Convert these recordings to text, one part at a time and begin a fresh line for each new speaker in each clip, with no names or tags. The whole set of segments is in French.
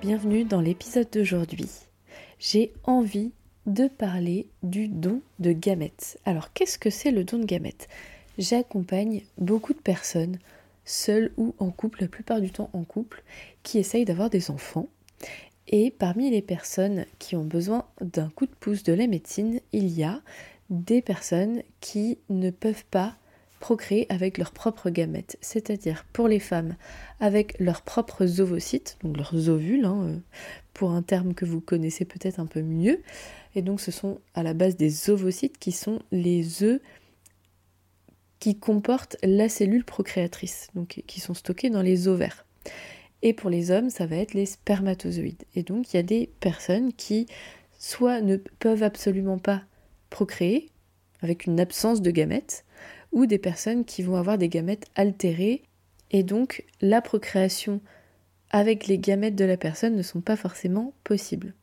Bienvenue dans l'épisode d'aujourd'hui. J'ai envie de parler du don de gamètes. Alors qu'est-ce que c'est le don de gamètes? J'accompagne beaucoup de personnes, seules ou en couple, la plupart du temps en couple, qui essayent d'avoir des enfants. Et parmi les personnes qui ont besoin d'un coup de pouce de la médecine, il y a des personnes qui ne peuvent pas procréer avec leurs propres gamètes, c'est-à-dire pour les femmes avec leurs propres ovocytes, donc leurs ovules, hein, euh, pour un terme que vous connaissez peut-être un peu mieux. Et donc ce sont à la base des ovocytes qui sont les œufs qui comportent la cellule procréatrice, donc qui sont stockés dans les ovaires. Et pour les hommes, ça va être les spermatozoïdes. Et donc il y a des personnes qui soit ne peuvent absolument pas procréer avec une absence de gamètes, ou des personnes qui vont avoir des gamètes altérées et donc la procréation avec les gamètes de la personne ne sont pas forcément possibles.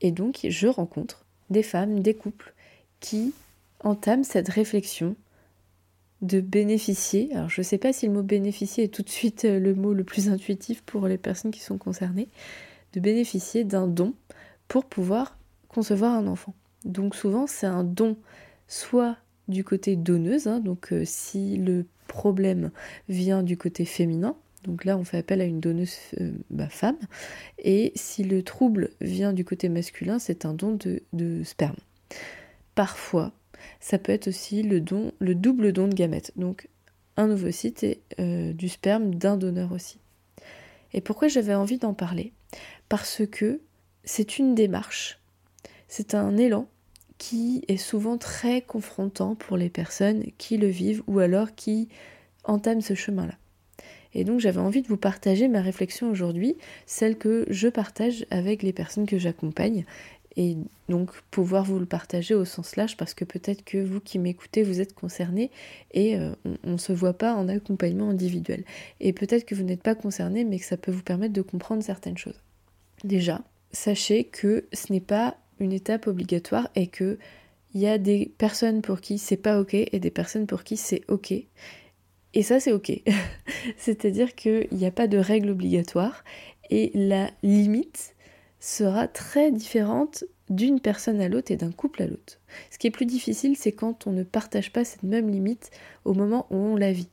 Et donc je rencontre des femmes, des couples qui entament cette réflexion de bénéficier, alors je ne sais pas si le mot bénéficier est tout de suite euh, le mot le plus intuitif pour les personnes qui sont concernées, de bénéficier d'un don pour pouvoir concevoir un enfant. Donc souvent c'est un don soit du côté donneuse, hein, donc euh, si le problème vient du côté féminin, donc là on fait appel à une donneuse euh, bah, femme, et si le trouble vient du côté masculin, c'est un don de, sperme. Parfois, ça peut être aussi le don, le double don de gamètes, donc un ovocyte et euh, du sperme d'un donneur aussi. Et pourquoi j'avais envie d'en parler? Parce que c'est une démarche, c'est un élan qui est souvent très confrontant pour les personnes qui le vivent ou alors qui entament ce chemin-là. Et donc j'avais envie de vous partager ma réflexion aujourd'hui, celle que je partage avec les personnes que j'accompagne, et donc pouvoir vous le partager au sens large parce que peut-être que vous qui m'écoutez, vous êtes concerné et euh, on ne se voit pas en accompagnement individuel. Et peut-être que vous n'êtes pas concerné, mais que ça peut vous permettre de comprendre certaines choses. Déjà, sachez que ce n'est pas une étape obligatoire et que il y a des personnes pour qui c'est pas ok et des personnes pour qui c'est ok. Et ça c'est ok. C'est-à-dire qu'il n'y a pas de règle obligatoire et la limite sera très différente d'une personne à l'autre et d'un couple à l'autre. Ce qui est plus difficile, c'est quand on ne partage pas cette même limite au moment où on la vit.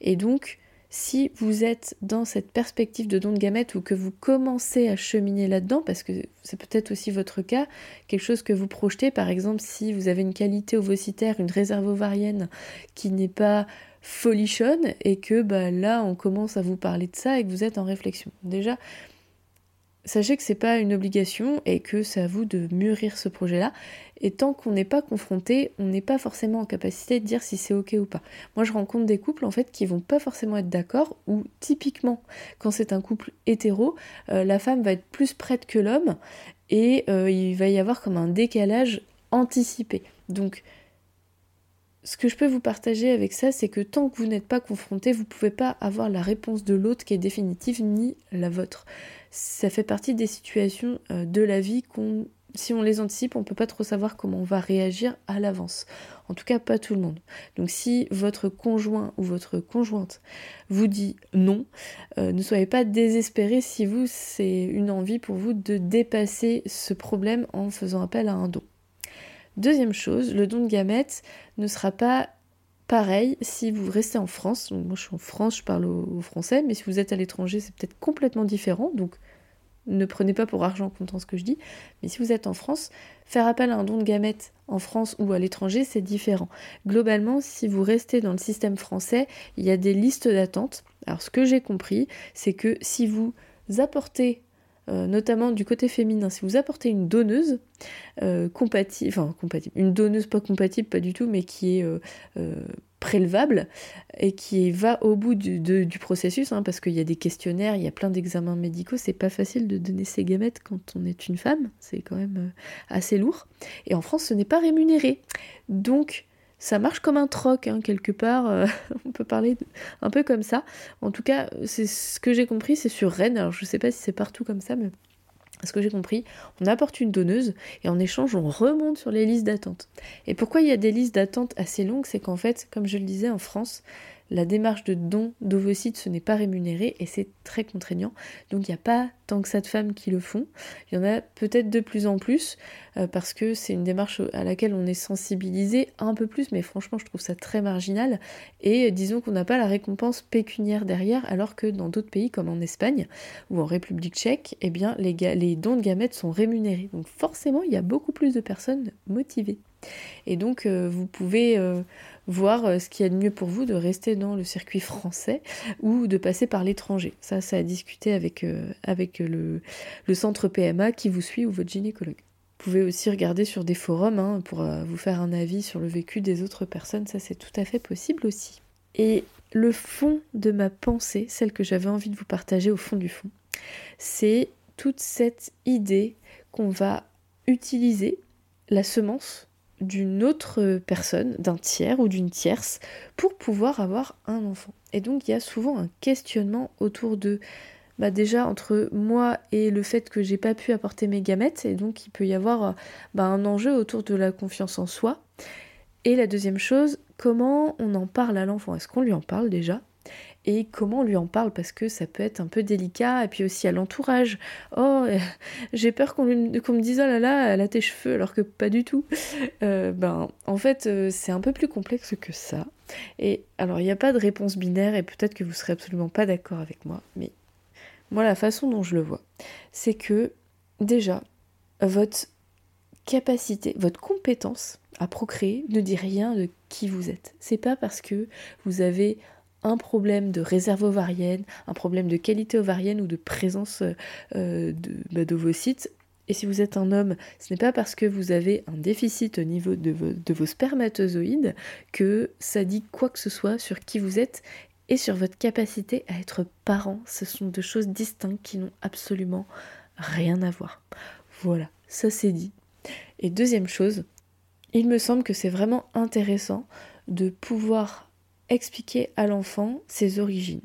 Et donc, si vous êtes dans cette perspective de don de gamètes ou que vous commencez à cheminer là-dedans, parce que c'est peut-être aussi votre cas, quelque chose que vous projetez, par exemple si vous avez une qualité ovocytaire, une réserve ovarienne qui n'est pas folichonne et que bah, là on commence à vous parler de ça et que vous êtes en réflexion. Déjà, sachez que c'est pas une obligation et que c'est à vous de mûrir ce projet-là. Et tant qu'on n'est pas confronté, on n'est pas forcément en capacité de dire si c'est ok ou pas. Moi, je rencontre des couples en fait qui vont pas forcément être d'accord. Ou typiquement, quand c'est un couple hétéro, euh, la femme va être plus prête que l'homme et euh, il va y avoir comme un décalage anticipé. Donc ce que je peux vous partager avec ça, c'est que tant que vous n'êtes pas confronté, vous ne pouvez pas avoir la réponse de l'autre qui est définitive ni la vôtre. Ça fait partie des situations euh, de la vie qu'on, si on les anticipe, on ne peut pas trop savoir comment on va réagir à l'avance. En tout cas, pas tout le monde. Donc si votre conjoint ou votre conjointe vous dit non, euh, ne soyez pas désespéré si vous, c'est une envie pour vous de dépasser ce problème en faisant appel à un don. Deuxième chose, le don de gamètes ne sera pas pareil si vous restez en France. moi je suis en France, je parle au, français, mais si vous êtes à l'étranger, c'est peut-être complètement différent. Donc ne prenez pas pour argent comptant ce que je dis. Mais si vous êtes en France, faire appel à un don de gamètes en France ou à l'étranger, c'est différent. Globalement, si vous restez dans le système français, il y a des listes d'attente. Alors ce que j'ai compris, c'est que si vous apportez euh, notamment du côté féminin, si vous apportez une donneuse euh, compatible, enfin compatible, une donneuse pas compatible, pas du tout, mais qui est euh, prélevable et qui va au bout du, processus, hein, parce qu'il y a des questionnaires, il y a plein d'examens médicaux, c'est pas facile de donner ses gamètes quand on est une femme, c'est quand même assez lourd. Et en France, ce n'est pas rémunéré. Donc, ça marche comme un troc, hein, quelque part. Euh, on peut parler un peu comme ça. En tout cas, c'est ce que j'ai compris, c'est sur Rennes. Alors, je sais pas si c'est partout comme ça, mais ce que j'ai compris, on apporte une donneuse et en échange, on remonte sur les listes d'attente. Et pourquoi il y a des listes d'attente assez longues? C'est qu'en fait, comme je le disais, en France, la démarche de don d'ovocytes, ce n'est pas rémunéré et c'est très contraignant. Donc il n'y a pas tant que ça de femmes qui le font. Il y en a peut-être de plus en plus euh, parce que c'est une démarche à laquelle on est sensibilisé un peu plus, mais franchement je trouve ça très marginal. Et disons qu'on n'a pas la récompense pécuniaire derrière, alors que dans d'autres pays comme en Espagne ou en République tchèque, eh bien les, dons de gamètes sont rémunérés. Donc forcément il y a beaucoup plus de personnes motivées. Et donc euh, vous pouvez... Euh, voir euh, ce qu'il y a de mieux pour vous de rester dans le circuit français ou de passer par l'étranger. Ça, ça a discuté avec, euh, avec le, centre PMA qui vous suit ou votre gynécologue. Vous pouvez aussi regarder sur des forums hein, pour euh, vous faire un avis sur le vécu des autres personnes, ça c'est tout à fait possible aussi. Et le fond de ma pensée, celle que j'avais envie de vous partager au fond du fond, c'est toute cette idée qu'on va utiliser la semence d'une autre personne, d'un tiers ou d'une tierce, pour pouvoir avoir un enfant. Et donc il y a souvent un questionnement autour de bah déjà entre moi et le fait que j'ai pas pu apporter mes gamètes, et donc il peut y avoir bah, un enjeu autour de la confiance en soi. Et la deuxième chose, comment on en parle à l'enfant? Est-ce qu'on lui en parle déjà? Et comment on lui en parle parce que ça peut être un peu délicat et puis aussi à l'entourage. Oh, j'ai peur qu'on me dise oh là là, elle a tes cheveux alors que pas du tout. Euh, ben en fait euh, c'est un peu plus complexe que ça. Et alors il n'y a pas de réponse binaire et peut-être que vous serez absolument pas d'accord avec moi, mais moi la façon dont je le vois, c'est que déjà votre capacité, votre compétence à procréer ne dit rien de qui vous êtes. C'est pas parce que vous avez un problème de réserve ovarienne, un problème de qualité ovarienne ou de présence euh, bah, d'ovocytes. Et si vous êtes un homme, ce n'est pas parce que vous avez un déficit au niveau de vos, de vos spermatozoïdes que ça dit quoi que ce soit sur qui vous êtes et sur votre capacité à être parent. Ce sont deux choses distinctes qui n'ont absolument rien à voir. Voilà, ça c'est dit. Et deuxième chose, il me semble que c'est vraiment intéressant de pouvoir expliquer à l'enfant ses origines.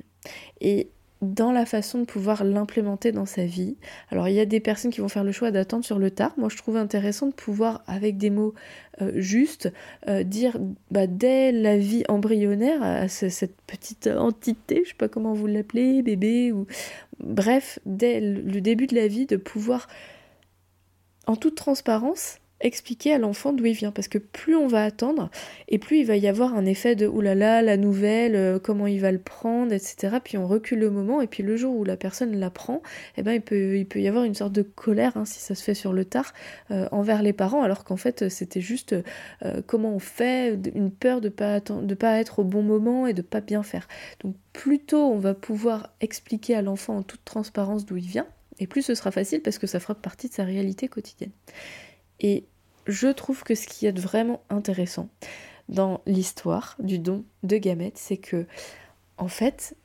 Et dans la façon de pouvoir l'implémenter dans sa vie. Alors il y a des personnes qui vont faire le choix d'attendre sur le tard. Moi je trouve intéressant de pouvoir, avec des mots euh, justes, euh, dire bah, dès la vie embryonnaire à cette petite entité, je sais pas comment vous l'appelez, bébé, ou bref, dès le début de la vie, de pouvoir en toute transparence expliquer à l'enfant d'où il vient. Parce que plus on va attendre et plus il va y avoir un effet de oulala la nouvelle euh, comment il va le prendre etc puis on recule le moment et puis le jour où la personne l'apprend eh ben il peut y avoir une sorte de colère hein, si ça se fait sur le tard euh, envers les parents alors qu'en fait c'était juste euh, comment on fait une peur de pas de pas être au bon moment et de pas bien faire. Donc plus tôt on va pouvoir expliquer à l'enfant en toute transparence d'où il vient et plus ce sera facile parce que ça fera partie de sa réalité quotidienne. Et je trouve que ce qui est vraiment intéressant dans l'histoire du don de gamètes, c'est que, en fait,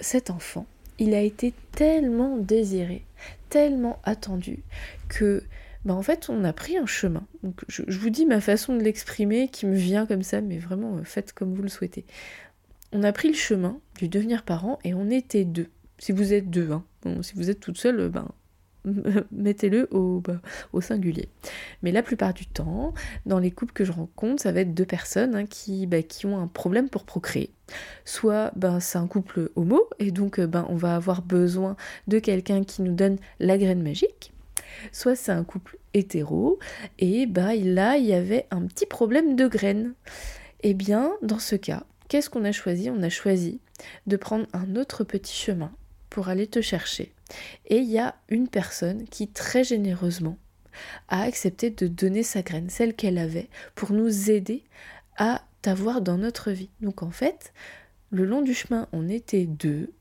cet enfant, il a été tellement désiré, tellement attendu, que, bah, en fait, on a pris un chemin. Donc, je, vous dis ma façon de l'exprimer qui me vient comme ça, mais vraiment, euh, faites comme vous le souhaitez. On a pris le chemin du devenir parent et on était deux. Si vous êtes deux, hein. si vous êtes toute seule, ben, mettez-le au, bah, au, singulier. Mais la plupart du temps, dans les couples que je rencontre, ça va être deux personnes hein, qui, bah, qui ont un problème pour procréer. Soit ben, c'est un couple homo, et donc ben, on va avoir besoin de quelqu'un qui nous donne la graine magique. Soit c'est un couple hétéro, et bah, là il y avait un petit problème de graines. Eh bien, dans ce cas, qu'est-ce qu'on a choisi? On a choisi de prendre un autre petit chemin pour aller te chercher. Et il y a une personne qui très généreusement a accepté de donner sa graine, celle qu'elle avait, pour nous aider à t'avoir dans notre vie. Donc en fait, le long du chemin, on était deux,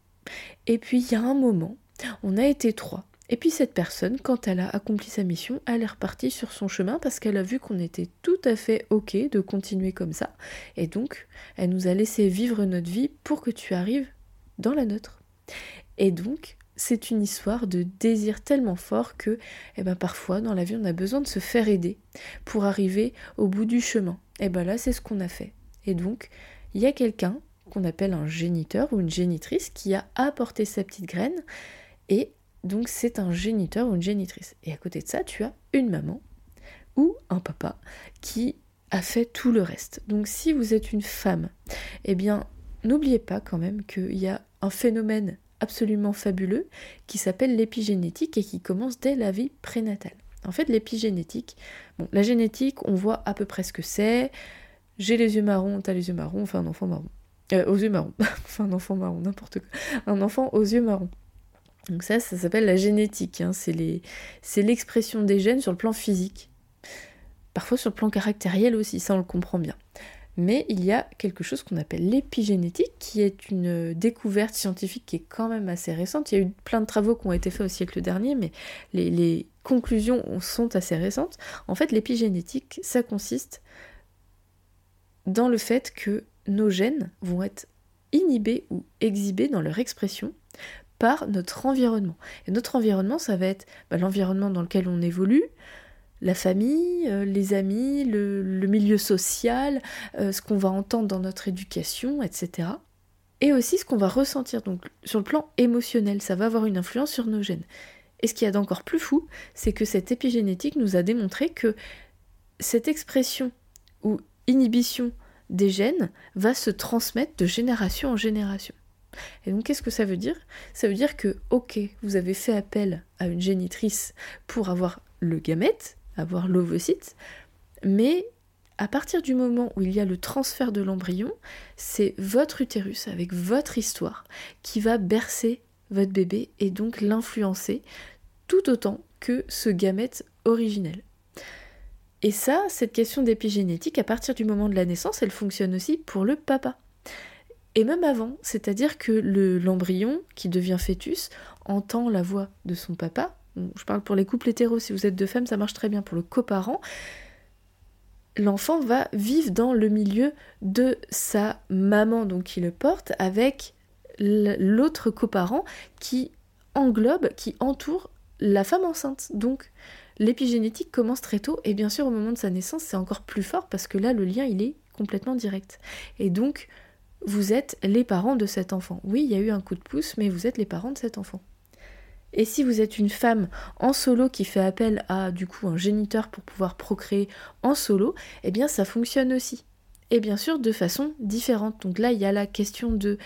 et puis il y a un moment, on a été trois. Et puis cette personne, quand elle a accompli sa mission, elle est repartie sur son chemin parce qu'elle a vu qu'on était tout à fait ok de continuer comme ça. Et donc, elle nous a laissé vivre notre vie pour que tu arrives dans la nôtre. Et donc, c'est une histoire de désir tellement fort que eh ben, parfois dans la vie on a besoin de se faire aider pour arriver au bout du chemin. Et ben là c'est ce qu'on a fait. Et donc il y a quelqu'un qu'on appelle un géniteur ou une génitrice qui a apporté sa petite graine et donc c'est un géniteur ou une génitrice. Et à côté de ça tu as une maman ou un papa qui a fait tout le reste. Donc si vous êtes une femme, eh bien n'oubliez pas quand même qu'il y a un phénomène absolument fabuleux qui s'appelle l'épigénétique et qui commence dès la vie prénatale. En fait, l'épigénétique, bon, la génétique, on voit à peu près ce que c'est. J'ai les yeux marrons, t'as les yeux marrons, enfin un enfant marron. Euh, aux yeux marrons. enfin un enfant marron, n'importe quoi. Un enfant aux yeux marrons. Donc ça, ça s'appelle la génétique. Hein. C'est l'expression des gènes sur le plan physique. Parfois sur le plan caractériel aussi, ça on le comprend bien mais il y a quelque chose qu'on appelle l'épigénétique, qui est une découverte scientifique qui est quand même assez récente. Il y a eu plein de travaux qui ont été faits au siècle dernier, mais les, conclusions sont assez récentes. En fait, l'épigénétique, ça consiste dans le fait que nos gènes vont être inhibés ou exhibés dans leur expression par notre environnement. Et notre environnement, ça va être bah, l'environnement dans lequel on évolue, la famille, euh, les amis, le, milieu social, euh, ce qu'on va entendre dans notre éducation, etc. Et aussi ce qu'on va ressentir. Donc sur le plan émotionnel, ça va avoir une influence sur nos gènes. Et ce qui y a d'encore plus fou, c'est que cette épigénétique nous a démontré que cette expression ou inhibition des gènes va se transmettre de génération en génération. Et donc qu'est-ce que ça veut dire? Ça veut dire que, ok, vous avez fait appel à une génitrice pour avoir le gamète, avoir l'ovocyte, mais à partir du moment où il y a le transfert de l'embryon, c'est votre utérus avec votre histoire qui va bercer votre bébé et donc l'influencer tout autant que ce gamète originel. Et ça, cette question d'épigénétique, à partir du moment de la naissance, elle fonctionne aussi pour le papa. Et même avant, c'est-à-dire que l'embryon qui devient fœtus entend la voix de son papa je parle pour les couples hétéros, si vous êtes deux femmes, ça marche très bien pour le coparent, l'enfant va vivre dans le milieu de sa maman, donc qui le porte, avec l'autre coparent qui englobe, qui entoure la femme enceinte. Donc l'épigénétique commence très tôt, et bien sûr au moment de sa naissance, c'est encore plus fort parce que là, le lien, il est complètement direct. Et donc, vous êtes les parents de cet enfant. Oui, il y a eu un coup de pouce, mais vous êtes les parents de cet enfant. Et si vous êtes une femme en solo qui fait appel à du coup un géniteur pour pouvoir procréer en solo, eh bien ça fonctionne aussi. Et bien sûr de façon différente. Donc là il y a la question de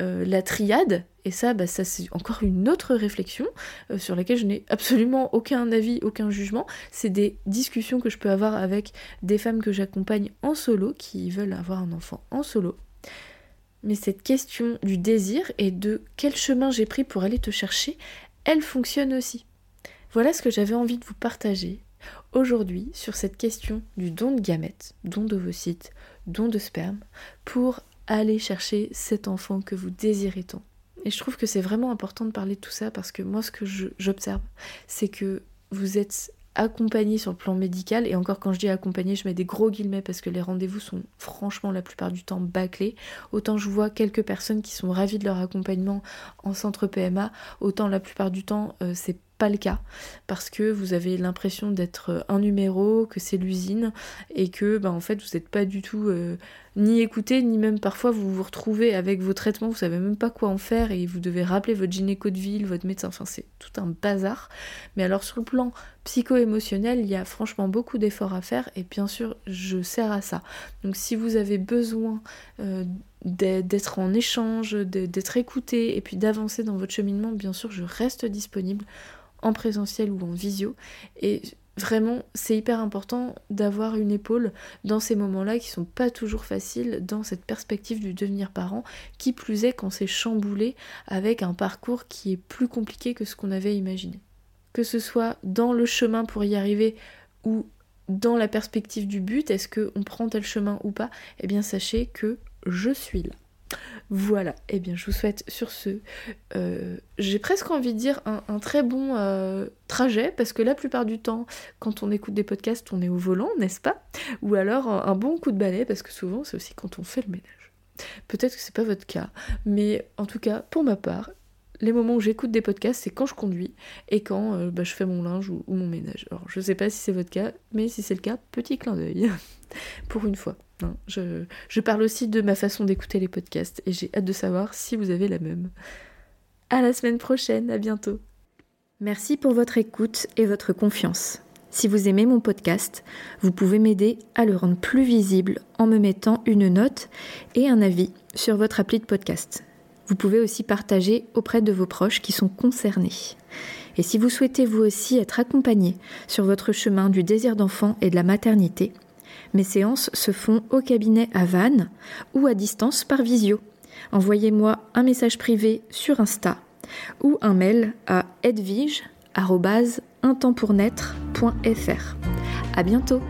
euh, la triade, et ça, bah, ça c'est encore une autre réflexion euh, sur laquelle je n'ai absolument aucun avis, aucun jugement. C'est des discussions que je peux avoir avec des femmes que j'accompagne en solo, qui veulent avoir un enfant en solo. Mais cette question du désir et de quel chemin j'ai pris pour aller te chercher, elle fonctionne aussi. Voilà ce que j'avais envie de vous partager aujourd'hui sur cette question du don de gamètes, don d'ovocytes, don de sperme, pour aller chercher cet enfant que vous désirez tant. Et je trouve que c'est vraiment important de parler de tout ça parce que moi ce que j'observe, c'est que vous êtes accompagné sur le plan médical, et encore quand je dis accompagné, je mets des gros guillemets parce que les rendez-vous sont franchement la plupart du temps bâclés. Autant je vois quelques personnes qui sont ravies de leur accompagnement en centre PMA, autant la plupart du temps euh, c'est pas le cas parce que vous avez l'impression d'être un numéro, que c'est l'usine et que ben, en fait vous n'êtes pas du tout euh, ni écouté ni même parfois vous vous retrouvez avec vos traitements, vous savez même pas quoi en faire et vous devez rappeler votre gynéco de ville, votre médecin, enfin c'est tout un bazar. Mais alors sur le plan psycho-émotionnel, il y a franchement beaucoup d'efforts à faire et bien sûr je sers à ça. Donc si vous avez besoin euh, d'être en échange, d'être écouté et puis d'avancer dans votre cheminement, bien sûr je reste disponible en présentiel ou en visio. Et vraiment, c'est hyper important d'avoir une épaule dans ces moments-là qui sont pas toujours faciles dans cette perspective du devenir parent, qui plus est quand c'est chamboulé avec un parcours qui est plus compliqué que ce qu'on avait imaginé. Que ce soit dans le chemin pour y arriver ou dans la perspective du but, est-ce qu'on prend tel chemin ou pas? Eh bien sachez que je suis là. Voilà, et eh bien je vous souhaite sur ce, euh, j'ai presque envie de dire un, très bon euh, trajet, parce que la plupart du temps, quand on écoute des podcasts, on est au volant, n'est-ce pas? Ou alors un, bon coup de balai, parce que souvent c'est aussi quand on fait le ménage. Peut-être que c'est pas votre cas, mais en tout cas, pour ma part, les moments où j'écoute des podcasts, c'est quand je conduis et quand euh, bah, je fais mon linge ou, mon ménage. Alors, je sais pas si c'est votre cas, mais si c'est le cas, petit clin d'œil. Pour une fois. Je, je, parle aussi de ma façon d'écouter les podcasts et j'ai hâte de savoir si vous avez la même. À la semaine prochaine, à bientôt.
Merci pour votre écoute et votre confiance. Si vous aimez mon podcast, vous pouvez m'aider à le rendre plus visible en me mettant une note et un avis sur votre appli de podcast. Vous pouvez aussi partager auprès de vos proches qui sont concernés. Et si vous souhaitez vous aussi être accompagné sur votre chemin du désir d'enfant et de la maternité, mes séances se font au cabinet à Vannes ou à distance par visio. Envoyez-moi un message privé sur Insta ou un mail à edvige.intempournaître.fr. À bientôt!